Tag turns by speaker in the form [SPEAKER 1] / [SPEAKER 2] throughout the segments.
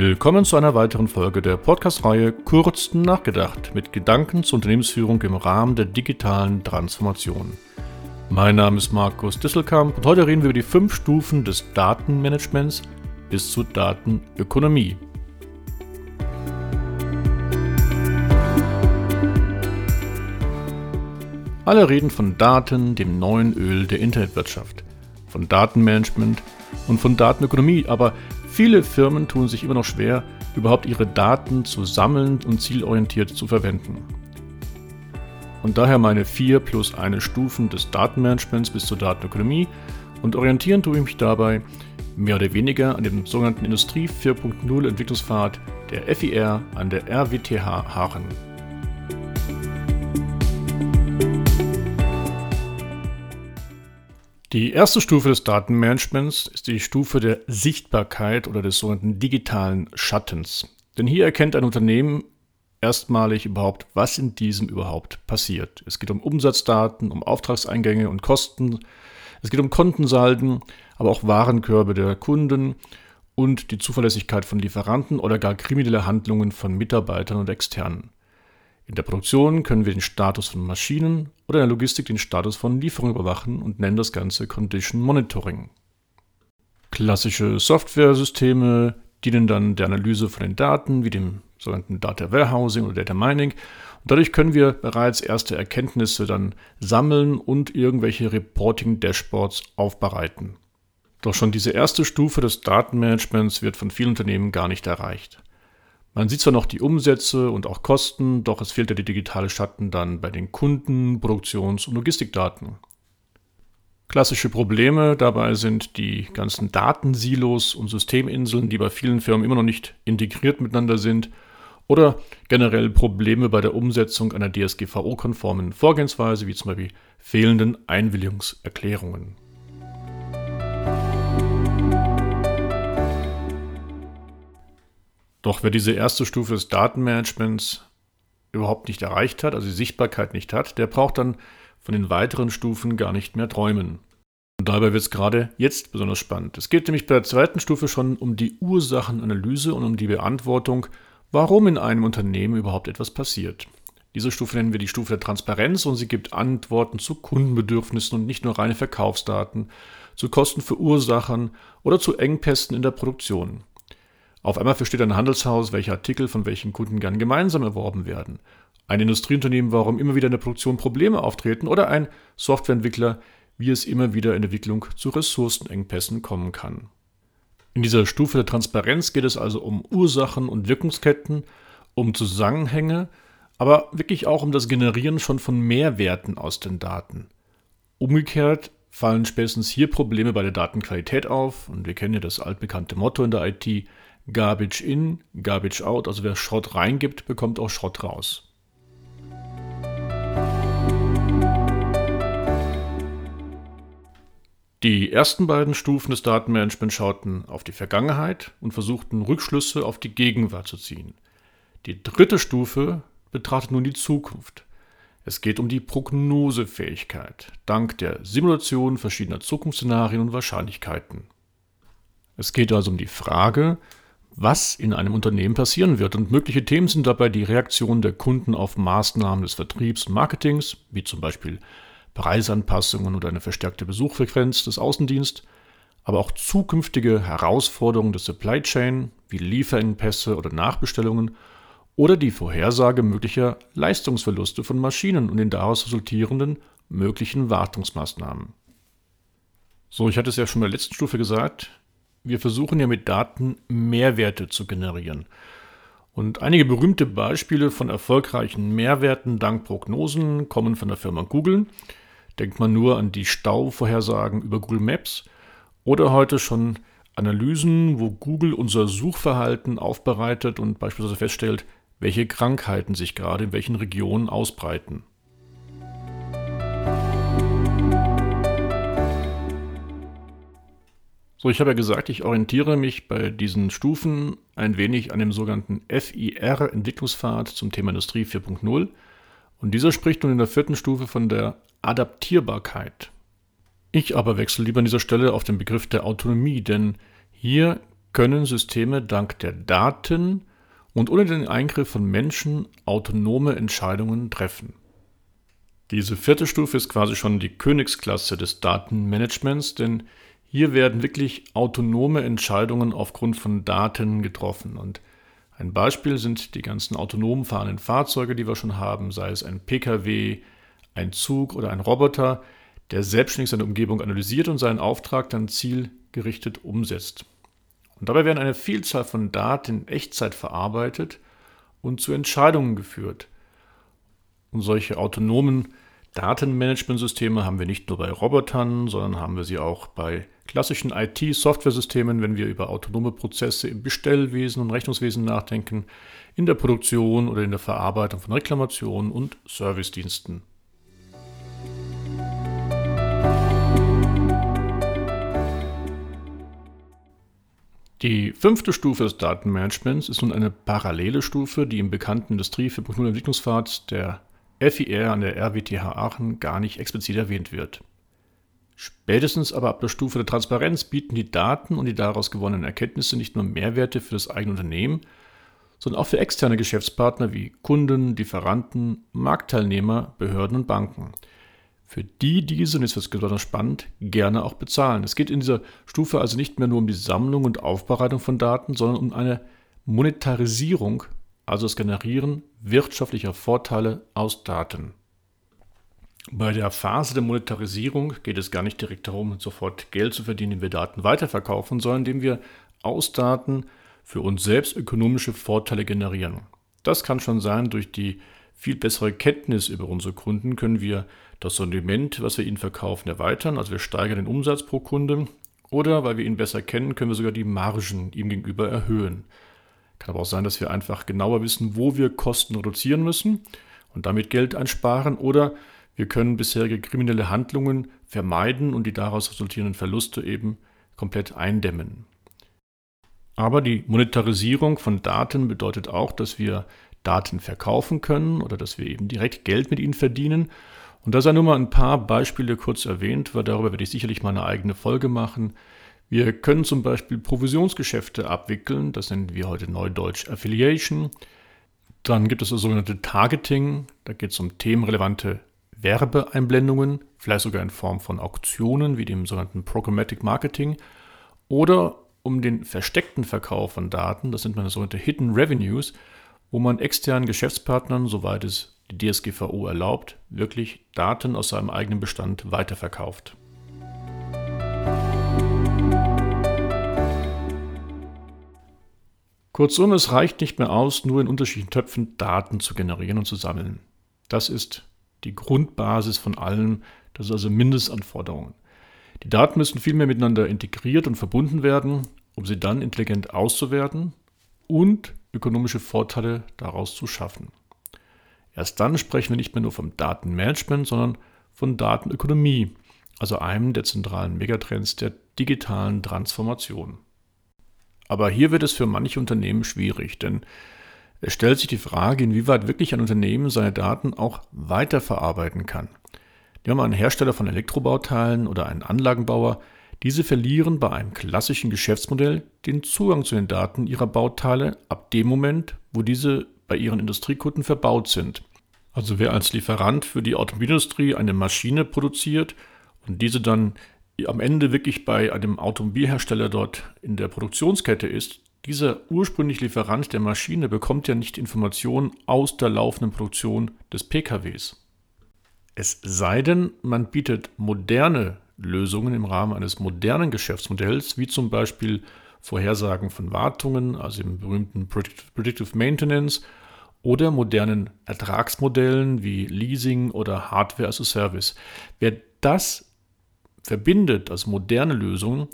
[SPEAKER 1] Willkommen zu einer weiteren Folge der Podcast-Reihe Kurz nachgedacht mit Gedanken zur Unternehmensführung im Rahmen der digitalen Transformation. Mein Name ist Markus Disselkamp und heute reden wir über die fünf Stufen des Datenmanagements bis zur Datenökonomie. Alle reden von Daten, dem neuen Öl der Internetwirtschaft, von Datenmanagement und von Datenökonomie, aber Viele Firmen tun sich immer noch schwer, überhaupt ihre Daten zu sammeln und zielorientiert zu verwenden. Und daher meine vier plus eine Stufen des Datenmanagements bis zur Datenökonomie und orientieren tue ich mich dabei mehr oder weniger an dem sogenannten Industrie 4.0 Entwicklungspfad der FIR an der RWTH Haaren. Die erste Stufe des Datenmanagements ist die Stufe der Sichtbarkeit oder des sogenannten digitalen Schattens. Denn hier erkennt ein Unternehmen erstmalig überhaupt, was in diesem überhaupt passiert. Es geht um Umsatzdaten, um Auftragseingänge und Kosten, es geht um Kontensalden, aber auch Warenkörbe der Kunden und die Zuverlässigkeit von Lieferanten oder gar kriminelle Handlungen von Mitarbeitern und Externen. In der Produktion können wir den Status von Maschinen oder in der Logistik den Status von Lieferungen überwachen und nennen das Ganze Condition Monitoring. Klassische Software-Systeme dienen dann der Analyse von den Daten, wie dem sogenannten Data Warehousing oder Data Mining. Und dadurch können wir bereits erste Erkenntnisse dann sammeln und irgendwelche Reporting-Dashboards aufbereiten. Doch schon diese erste Stufe des Datenmanagements wird von vielen Unternehmen gar nicht erreicht. Man sieht zwar noch die Umsätze und auch Kosten, doch es fehlt ja der digitale Schatten dann bei den Kunden, Produktions- und Logistikdaten. Klassische Probleme dabei sind die ganzen Datensilos und Systeminseln, die bei vielen Firmen immer noch nicht integriert miteinander sind, oder generell Probleme bei der Umsetzung einer DSGVO-konformen Vorgehensweise, wie zum Beispiel fehlenden Einwilligungserklärungen. Doch wer diese erste Stufe des Datenmanagements überhaupt nicht erreicht hat, also die Sichtbarkeit nicht hat, der braucht dann von den weiteren Stufen gar nicht mehr träumen. Und dabei wird es gerade jetzt besonders spannend. Es geht nämlich bei der zweiten Stufe schon um die Ursachenanalyse und um die Beantwortung, warum in einem Unternehmen überhaupt etwas passiert. Diese Stufe nennen wir die Stufe der Transparenz und sie gibt Antworten zu Kundenbedürfnissen und nicht nur reine Verkaufsdaten, zu Kosten für Ursachen oder zu Engpässen in der Produktion. Auf einmal versteht ein Handelshaus, welche Artikel von welchen Kunden gern gemeinsam erworben werden. Ein Industrieunternehmen, warum immer wieder in der Produktion Probleme auftreten oder ein Softwareentwickler, wie es immer wieder in der Entwicklung zu Ressourcenengpässen kommen kann. In dieser Stufe der Transparenz geht es also um Ursachen und Wirkungsketten, um Zusammenhänge, aber wirklich auch um das Generieren schon von Mehrwerten aus den Daten. Umgekehrt fallen spätestens hier Probleme bei der Datenqualität auf und wir kennen ja das altbekannte Motto in der IT, Garbage in, Garbage out. Also wer Schrott reingibt, bekommt auch Schrott raus. Die ersten beiden Stufen des Datenmanagements schauten auf die Vergangenheit und versuchten Rückschlüsse auf die Gegenwart zu ziehen. Die dritte Stufe betrachtet nun die Zukunft. Es geht um die Prognosefähigkeit, dank der Simulation verschiedener Zukunftsszenarien und Wahrscheinlichkeiten. Es geht also um die Frage, was in einem Unternehmen passieren wird. Und mögliche Themen sind dabei die Reaktion der Kunden auf Maßnahmen des Vertriebs und Marketings, wie zum Beispiel Preisanpassungen oder eine verstärkte Besuchfrequenz des Außendienstes, aber auch zukünftige Herausforderungen der Supply Chain, wie Lieferengpässe oder Nachbestellungen, oder die Vorhersage möglicher Leistungsverluste von Maschinen und den daraus resultierenden möglichen Wartungsmaßnahmen. So, ich hatte es ja schon in der letzten Stufe gesagt, wir versuchen ja mit Daten Mehrwerte zu generieren. Und einige berühmte Beispiele von erfolgreichen Mehrwerten dank Prognosen kommen von der Firma Google. Denkt man nur an die Stauvorhersagen über Google Maps oder heute schon Analysen, wo Google unser Suchverhalten aufbereitet und beispielsweise feststellt, welche Krankheiten sich gerade in welchen Regionen ausbreiten. So, ich habe ja gesagt, ich orientiere mich bei diesen Stufen ein wenig an dem sogenannten FIR-Entwicklungspfad zum Thema Industrie 4.0. Und dieser spricht nun in der vierten Stufe von der Adaptierbarkeit. Ich aber wechsle lieber an dieser Stelle auf den Begriff der Autonomie, denn hier können Systeme dank der Daten und ohne den Eingriff von Menschen autonome Entscheidungen treffen. Diese vierte Stufe ist quasi schon die Königsklasse des Datenmanagements, denn hier werden wirklich autonome Entscheidungen aufgrund von Daten getroffen. Und ein Beispiel sind die ganzen autonom fahrenden Fahrzeuge, die wir schon haben, sei es ein Pkw, ein Zug oder ein Roboter, der selbstständig seine Umgebung analysiert und seinen Auftrag dann zielgerichtet umsetzt. Und dabei werden eine Vielzahl von Daten in Echtzeit verarbeitet und zu Entscheidungen geführt. Und solche autonomen Datenmanagementsysteme haben wir nicht nur bei Robotern, sondern haben wir sie auch bei klassischen IT-Software-Systemen, wenn wir über autonome Prozesse im Bestellwesen und Rechnungswesen nachdenken, in der Produktion oder in der Verarbeitung von Reklamationen und Servicediensten. Die fünfte Stufe des Datenmanagements ist nun eine parallele Stufe, die im bekannten Industrie 4.0 Entwicklungspfad der FIR an der RWTH Aachen gar nicht explizit erwähnt wird. Spätestens aber ab der Stufe der Transparenz bieten die Daten und die daraus gewonnenen Erkenntnisse nicht nur Mehrwerte für das eigene Unternehmen, sondern auch für externe Geschäftspartner wie Kunden, Lieferanten, Marktteilnehmer, Behörden und Banken – für die diese, und jetzt wird es besonders spannend, gerne auch bezahlen. Es geht in dieser Stufe also nicht mehr nur um die Sammlung und Aufbereitung von Daten, sondern um eine Monetarisierung, also das Generieren wirtschaftlicher Vorteile aus Daten. Bei der Phase der Monetarisierung geht es gar nicht direkt darum, sofort Geld zu verdienen, indem wir Daten weiterverkaufen, sondern indem wir aus Daten für uns selbst ökonomische Vorteile generieren. Das kann schon sein durch die viel bessere Kenntnis über unsere Kunden können wir das Sortiment, was wir ihnen verkaufen, erweitern. Also wir steigern den Umsatz pro Kunde. Oder weil wir ihn besser kennen, können wir sogar die Margen ihm gegenüber erhöhen. Kann aber auch sein, dass wir einfach genauer wissen, wo wir Kosten reduzieren müssen und damit Geld einsparen. Oder wir können bisherige kriminelle Handlungen vermeiden und die daraus resultierenden Verluste eben komplett eindämmen. Aber die Monetarisierung von Daten bedeutet auch, dass wir Daten verkaufen können oder dass wir eben direkt Geld mit ihnen verdienen. Und da sei nur mal ein paar Beispiele kurz erwähnt, weil darüber werde ich sicherlich mal eine eigene Folge machen. Wir können zum Beispiel Provisionsgeschäfte abwickeln, das nennen wir heute neudeutsch Affiliation. Dann gibt es das sogenannte Targeting, da geht es um themenrelevante Werbeeinblendungen, vielleicht sogar in Form von Auktionen wie dem sogenannten Programmatic Marketing oder um den versteckten Verkauf von Daten, das sind meine sogenannte Hidden Revenues wo man externen Geschäftspartnern, soweit es die DSGVO erlaubt, wirklich Daten aus seinem eigenen Bestand weiterverkauft. Kurzum, es reicht nicht mehr aus, nur in unterschiedlichen Töpfen Daten zu generieren und zu sammeln. Das ist die Grundbasis von allem, das ist also Mindestanforderungen. Die Daten müssen vielmehr miteinander integriert und verbunden werden, um sie dann intelligent auszuwerten und ökonomische Vorteile daraus zu schaffen. Erst dann sprechen wir nicht mehr nur vom Datenmanagement, sondern von Datenökonomie, also einem der zentralen Megatrends der digitalen Transformation. Aber hier wird es für manche Unternehmen schwierig, denn es stellt sich die Frage, inwieweit wirklich ein Unternehmen seine Daten auch weiterverarbeiten kann. Nehmen wir einen Hersteller von Elektrobauteilen oder einen Anlagenbauer, diese verlieren bei einem klassischen Geschäftsmodell den Zugang zu den Daten ihrer Bauteile ab dem Moment, wo diese bei ihren Industriekunden verbaut sind. Also wer als Lieferant für die Automobilindustrie eine Maschine produziert und diese dann am Ende wirklich bei einem Automobilhersteller dort in der Produktionskette ist, dieser ursprüngliche Lieferant der Maschine bekommt ja nicht Informationen aus der laufenden Produktion des PKWs. Es sei denn, man bietet moderne Lösungen im Rahmen eines modernen Geschäftsmodells, wie zum Beispiel Vorhersagen von Wartungen, also im berühmten Predictive Maintenance, oder modernen Ertragsmodellen wie Leasing oder Hardware as a Service. Wer das verbindet als moderne Lösungen,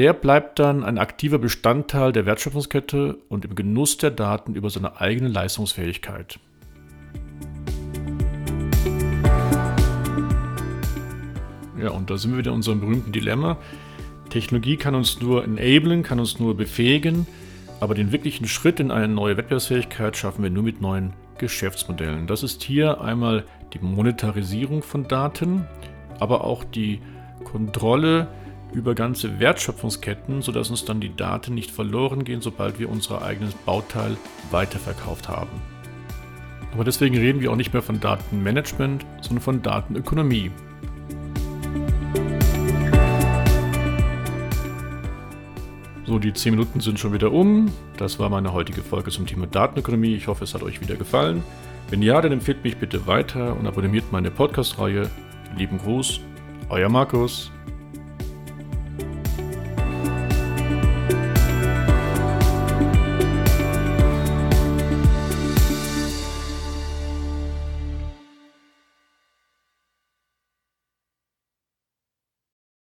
[SPEAKER 1] der bleibt dann ein aktiver Bestandteil der Wertschöpfungskette und im Genuss der Daten über seine eigene Leistungsfähigkeit. Ja, und da sind wir wieder in unserem berühmten Dilemma. Technologie kann uns nur enablen, kann uns nur befähigen, aber den wirklichen Schritt in eine neue Wettbewerbsfähigkeit schaffen wir nur mit neuen Geschäftsmodellen. Das ist hier einmal die Monetarisierung von Daten, aber auch die Kontrolle über ganze Wertschöpfungsketten, sodass uns dann die Daten nicht verloren gehen, sobald wir unser eigenes Bauteil weiterverkauft haben. Aber deswegen reden wir auch nicht mehr von Datenmanagement, sondern von Datenökonomie. So, die 10 Minuten sind schon wieder um. Das war meine heutige Folge zum Thema Datenökonomie. Ich hoffe, es hat euch wieder gefallen. Wenn ja, dann empfehlt mich bitte weiter und abonniert meine Podcast-Reihe. Lieben Gruß, euer Markus.